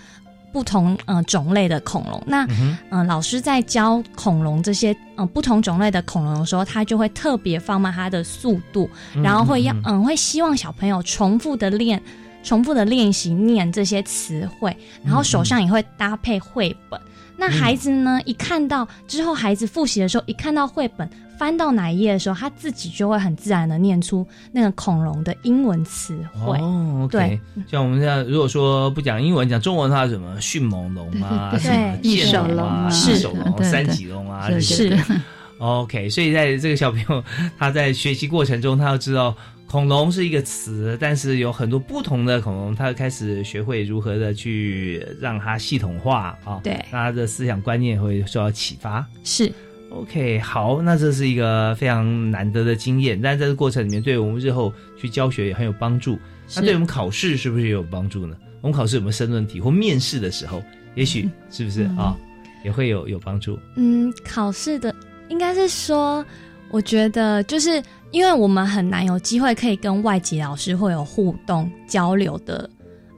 不同呃种类的恐龙，那嗯、呃老师在教恐龙这些呃不同种类的恐龙的时候，他就会特别放慢它的速度，嗯然后会要嗯嗯会希望小朋友重复的练，重复的练习念这些词汇，然后手上也会搭配绘本。那孩子呢，一看到之后，孩子复习的时候，一看到绘本翻到哪一页的时候，他自己就会很自然的念出那个恐龙的英文词汇。哦对，像我们现在，如果说不讲英文，讲中文的话，什么？迅猛龙啊，什么对剑龙啊，是。异手龙、对对三脊龙啊，这些是。OK，所以在这个小朋友他在学习过程中，他要知道恐龙是一个词，但是有很多不同的恐龙，它开始学会如何的去让它系统化啊，对让他的思想观念会受到启发。是 OK，好，那这是一个非常难得的经验，但在这个过程里面，对我们日后去教学也很有帮助。那对我们考试是不是也有帮助呢？我们考试有没有申论题或面试的时候，也许是不是啊、也会有有帮助？嗯，考试的应该是说，我觉得就是因为我们很难有机会可以跟外籍老师会有互动交流的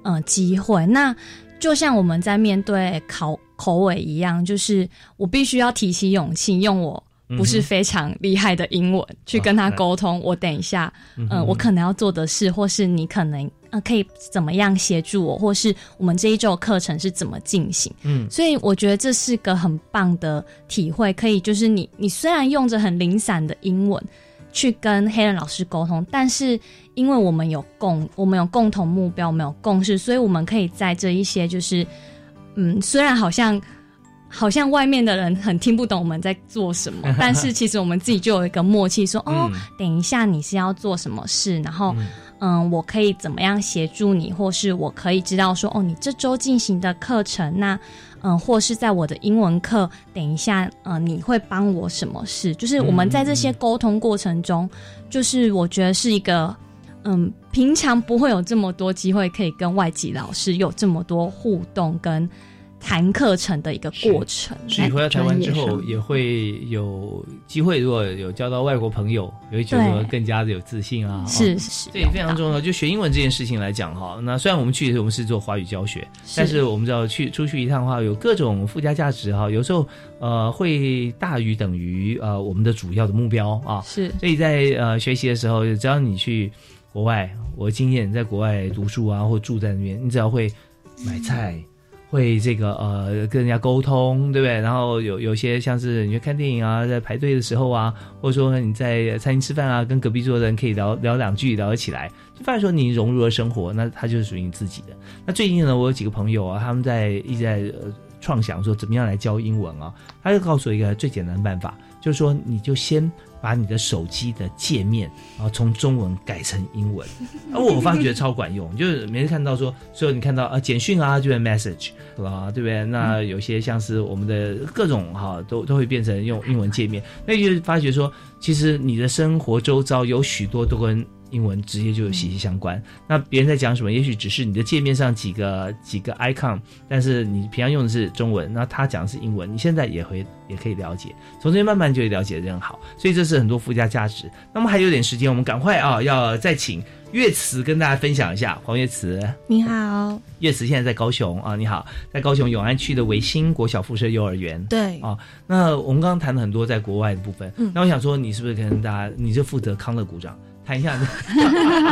呃机会。那就像我们在面对考口尾一样，就是我必须要提起勇气，用我不是非常厉害的英文、去跟他沟通。我等一下，嗯、我可能要做的事，或是你可能呃可以怎么样协助我，或是我们这一周课程是怎么进行。嗯所以我觉得这是个很棒的体会，可以就是你你虽然用着很零散的英文去跟黑人老师沟通，但是因为我们有共我们有共同目标，我们有共识，所以我们可以在这一些就是嗯，虽然好像。好像外面的人很听不懂我们在做什么，[laughs] 但是其实我们自己就有一个默契说，哦，嗯等一下你是要做什么事，然后，嗯，我可以怎么样协助你，或是我可以知道说，哦，你这周进行的课程，那嗯，或是在我的英文课，等一下，呃，你会帮我什么事？就是我们在这些沟通过程中，就是我觉得是一个，嗯，平常不会有这么多机会可以跟外籍老师有这么多互动跟。谈课程的一个过程，所以回到台湾之后，也会有机会，如果有交到外国朋友，也会觉得更加的有自信啊。是是，这也非常重要。就学英文这件事情来讲哈，那虽然我们去我们是做华语教学，但是我们知道去出去一趟的话，有各种附加价值哈。有时候呃会大于等于呃我们的主要的目标啊。是，所以在呃学习的时候，只要你去国外，我经验在国外读书啊，或住在那边，你只要会买菜。会这个呃跟人家沟通，对不对？然后有有些像是你去看电影啊，在排队的时候啊，或者说你在餐厅吃饭啊，跟隔壁桌的人可以聊聊两句，聊得起来，就发现说你融入了生活，那它就是属于你自己的。那最近呢，我有几个朋友啊，他们在一直在创想说怎么样来教英文啊，他就告诉我一个最简单的办法，就是说你就先。把你的手机的界面，然后从中文改成英文，而 [laughs] 我发觉超管用，就是每次看到说，所以你看到啊简讯啊，就是 message 啊，对不对？那有些像是我们的各种哈，都都会变成用英文界面，那就发觉说，其实你的生活周遭有许多都跟。英文直接就有息息相关。那别人在讲什么，也许只是你的界面上几个几个 icon，但是你平常用的是中文，那他讲的是英文，你现在也会也可以了解，从这边慢慢就会了解的更好。所以这是很多附加价值。那么还有点时间，我们赶快啊，要再请岳慈跟大家分享一下。黄岳慈，你好。岳慈现在在高雄啊，你好，在高雄永安区的维新国小附设幼儿园。对啊，那我们刚刚谈了很多在国外的部分，嗯，那我想说，你是不是跟大家，你就负责康乐鼓掌？谈一下，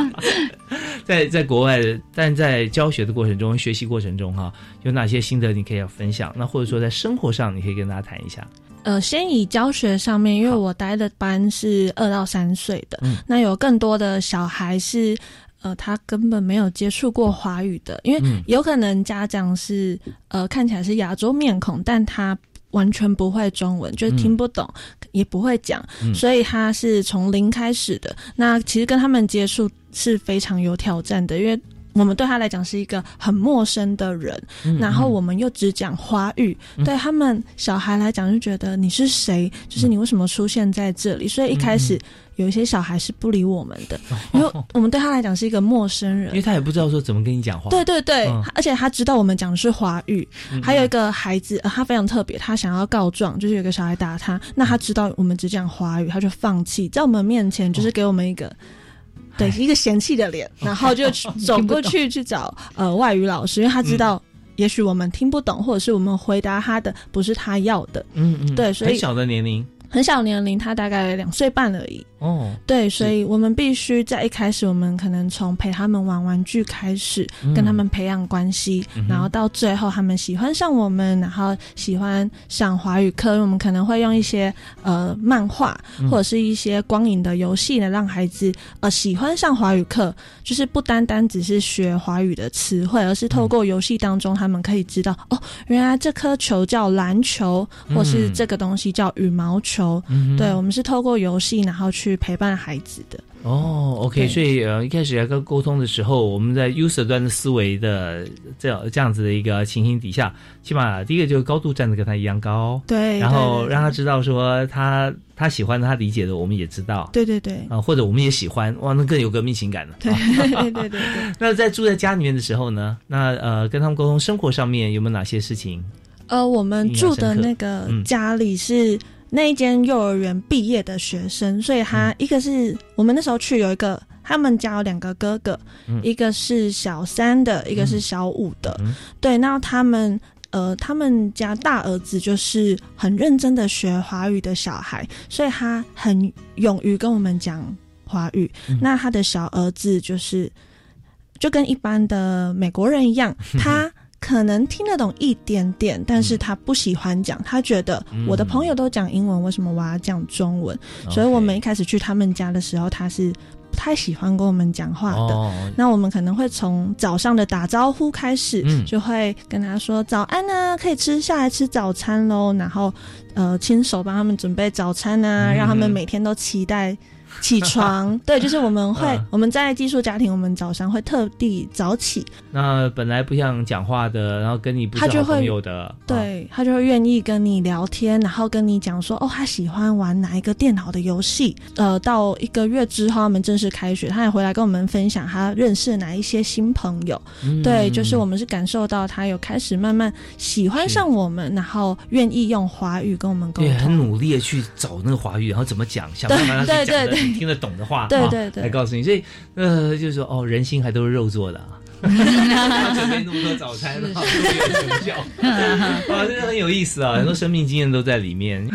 [laughs] 在在国外，但在教学的过程中、学习过程中，哈，有哪些心得你可以要分享？那或者说在生活上，你可以跟大家谈一下。呃，先以教学上面，因为我待的班是二到三岁的，那有更多的小孩是，呃，他根本没有接触过华语的，因为有可能家长是，呃，看起来是亚洲面孔，但他。完全不会中文，就是听不懂，也不会讲，所以他是从零开始的。那其实跟他们接触是非常有挑战的，因为我们对他来讲是一个很陌生的人，然后我们又只讲华语，对他们小孩来讲就觉得你是谁，就是你为什么出现在这里，所以一开始。有一些小孩是不理我们的，因为我们对他来讲是一个陌生人，因为他也不知道说怎么跟你讲话。对对对，而且他知道我们讲的是华语。还有一个孩子，他非常特别，他想要告状，就是有个小孩打他，那他知道我们只讲华语，他就放弃，在我们面前就是给我们一个对一个嫌弃的脸，然后就 [laughs] 走过去去找呃外语老师，因为他知道也许我们听不懂，或者是我们回答他的不是他要的。嗯嗯，对，所以很小的年龄。很小年龄，他大概两岁半而已。哦，对，所以我们必须在一开始，我们可能从陪他们玩玩具开始，跟他们培养关系，然后到最后他们喜欢上我们，然后喜欢上华语课，我们可能会用一些呃漫画或者是一些光影的游戏来让孩子呃喜欢上华语课，就是不单单只是学华语的词汇，而是透过游戏当中，他们可以知道哦，原来这颗球叫篮球，或是这个东西叫羽毛球。对，我们是透过游戏，然后去。陪伴孩子的哦，OK，所以呃一开始要跟沟通的时候，我们在 user 端的思维的这样这样子的一个情形底下，起码第一个就是高度站得跟他一样高，对，然后让他知道说他他喜欢他理解的，我们也知道，对对对，啊或者我们也喜欢，哇，那更有革命情感了，对对对 [laughs] 对。[laughs] 那在住在家里面的时候呢，那呃跟他们沟通生活上面有没有哪些事情？呃，我们住的那个家里是。那一间幼儿园毕业的学生，所以他一个是我们那时候去有一个，他们家有两个哥哥，一个是小三的，一个是小五的，对，那他们呃，他们家大儿子就是很认真的学华语的小孩，所以他很勇于跟我们讲华语。那他的小儿子就是就跟一般的美国人一样，[laughs] 他。可能听得懂一点点，但是他不喜欢讲，他觉得我的朋友都讲英文，为什么我要讲中文？所以我们一开始去他们家的时候，他是不太喜欢跟我们讲话的。那我们可能会从早上的打招呼开始，就会跟他说早安呢，可以吃下来吃早餐喽。然后呃，亲手帮他们准备早餐啊，让他们每天都期待。起床。[laughs] 对，就是我们会嗯我们在寄宿家庭，我们早上会特地早起，那本来不想讲话的，然后跟你不就会朋友的，对他就会愿意跟你聊天，然后跟你讲说，哦，他喜欢玩哪一个电脑的游戏。呃，到一个月之后，他们正式开学，他也回来跟我们分享他认识哪一些新朋友。嗯对，就是我们是感受到他有开始慢慢喜欢上我们，然后愿意用华语跟我们沟也很。努力的去找那个华语，然后怎么讲，想办法让自己对对对你听得懂的话，啊对对对来告诉你。所以呃，就是说哦，人心还都是肉做的啊。准备那么多早餐，然后都没有成效，[laughs] 哇，真的很有意思啊！很多生命经验都在里面。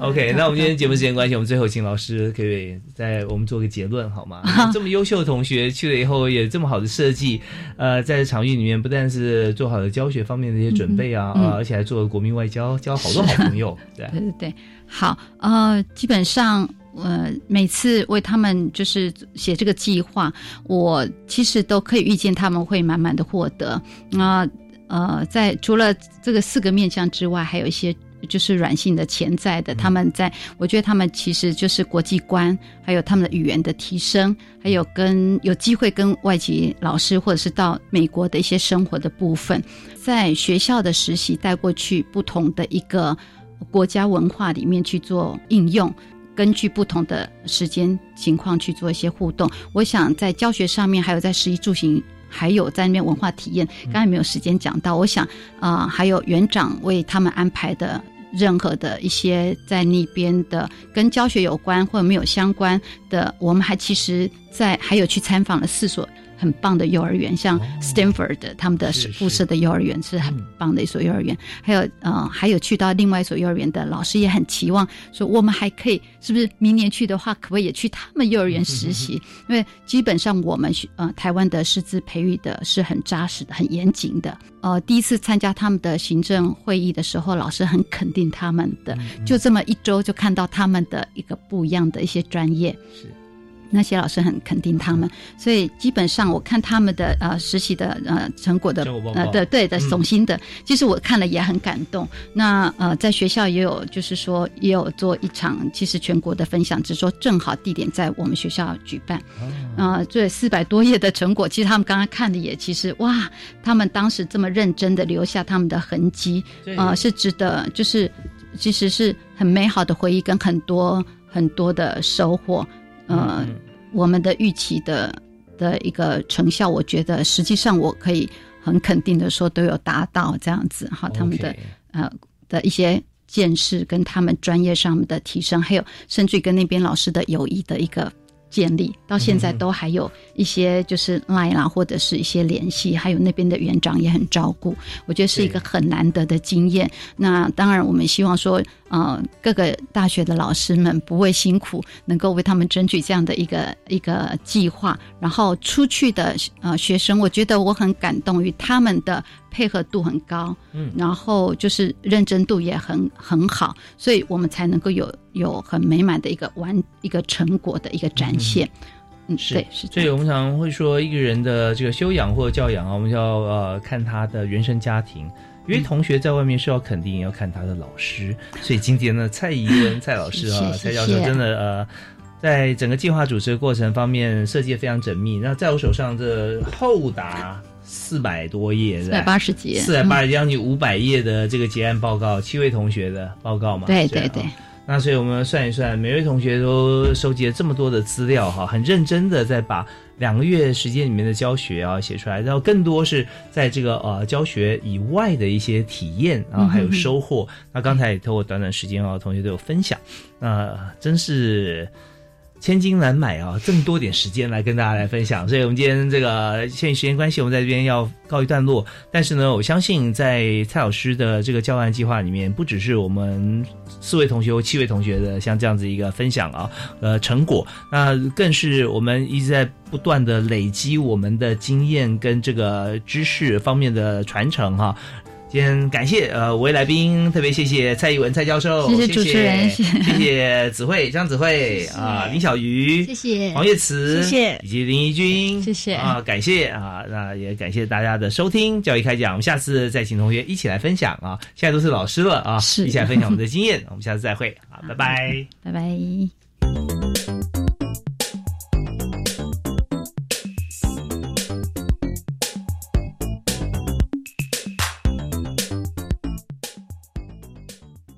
OK，那我们今天节目时间关系，我们最后请老师可以再我们做个结论好吗？[laughs] 这么优秀的同学去了以后，也这么好的设计，呃，在场域里面不但是做好了教学方面的一些准备啊，啊而且还做了国民外交，交好多好朋友，对。[laughs] 对对对，好，呃，基本上，呃，每次为他们就是写这个计划，我其实都可以预见他们会满满的获得。那、呃，在除了这个四个面向之外，还有一些。就是软性的潜在的，他们在，我觉得他们其实就是国际观，还有他们的语言的提升，还有跟有机会跟外籍老师或者是到美国的一些生活的部分，在学校的实习带过去不同的一个国家文化里面去做应用，根据不同的时间情况去做一些互动。我想在教学上面，还有在食衣住行。还有在那边文化体验，刚才没有时间讲到。我想啊、呃还有园长为他们安排的任何的一些在那边的跟教学有关或者没有相关的，我们还其实在还有去参访了四所很棒的幼儿园，像 Stanford 的他们的附设的幼儿园是很棒的一所幼儿园，还有呃还有去到另外一所幼儿园的老师也很期望说我们还可以是不是明年去的话，可不可以也去他们幼儿园实习？因为基本上我们学呃台湾的师资培育的是很扎实的、很严谨的。呃，第一次参加他们的行政会议的时候，老师很肯定他们的，就这么一周就看到他们的一个不一样的一些专业。是。那些老师很肯定他们，所以基本上我看他们的呃实习的呃成果的呃对对的嗯。总心的，其实我看了也很感动。那呃在学校也有就是说也有做一场其实全国的分享，只是说正好地点在我们学校举办，啊。这四百多页的成果，其实他们刚刚看的也其实哇，他们当时这么认真的留下他们的痕迹，对。呃是值得就是其实是很美好的回忆跟很多很多的收获。呃，我们的预期的的一个成效，我觉得实际上我可以很肯定的说都有达到这样子哈，他们的呃的一些见识跟他们专业上面的提升，还有甚至于跟那边老师的友谊的一个。建立到现在都还有一些就是 line 啦，或者是一些联系，还有那边的园长也很照顾，我觉得是一个很难得的经验。那当然，我们希望说，呃，各个大学的老师们不畏辛苦，能够为他们争取这样的一个一个计划。然后出去的呃学生，我觉得我很感动于他们的配合度很高，嗯然后就是认真度也很很好，所以我们才能够有有很美满的一个完一个成果的一个展现。嗯，是对，是所以。我们常会说，一个人的这个修养或者教养啊，我们要呃看他的原生家庭。因为同学在外面是要肯定，也要看他的老师。所以今天呢，蔡怡文蔡老师啊，[laughs] 蔡教授真的呃，在整个计划主持的过程方面设计的非常缜密。那在我手上这厚达四百多页，480几页四百八十将近五百页的这个结案报告，七位同学的报告嘛。对对对。那所以我们算一算，每位同学都收集了这么多的资料哈，很认真的在把两个月时间里面的教学啊写出来，然后更多是在这个呃教学以外的一些体验啊，还有收获。那刚才也透过短短时间啊，同学都有分享，那真是。千金难买啊，这么多点时间来跟大家来分享，所以我们今天这个限于时间关系，我们在这边要告一段落。但是呢，我相信在蔡老师的这个教案计划里面，不只是我们四位同学或七位同学的像这样子一个分享啊，呃成果，那更是我们一直在不断的累积我们的经验跟这个知识方面的传承哈、今天感谢呃五位来宾，特别谢谢蔡逸文蔡教授，谢谢主持人谢谢。谢谢子慧张子慧啊、林小鱼，谢谢。黄月慈，谢谢。以及林怡君，谢谢。啊，感谢啊，那也感谢大家的收听，教育开讲，我们下次再请同学一起来分享啊，现在都是老师了啊，是。一起来分享我们的经验，我们下次再会啊，拜拜。拜拜。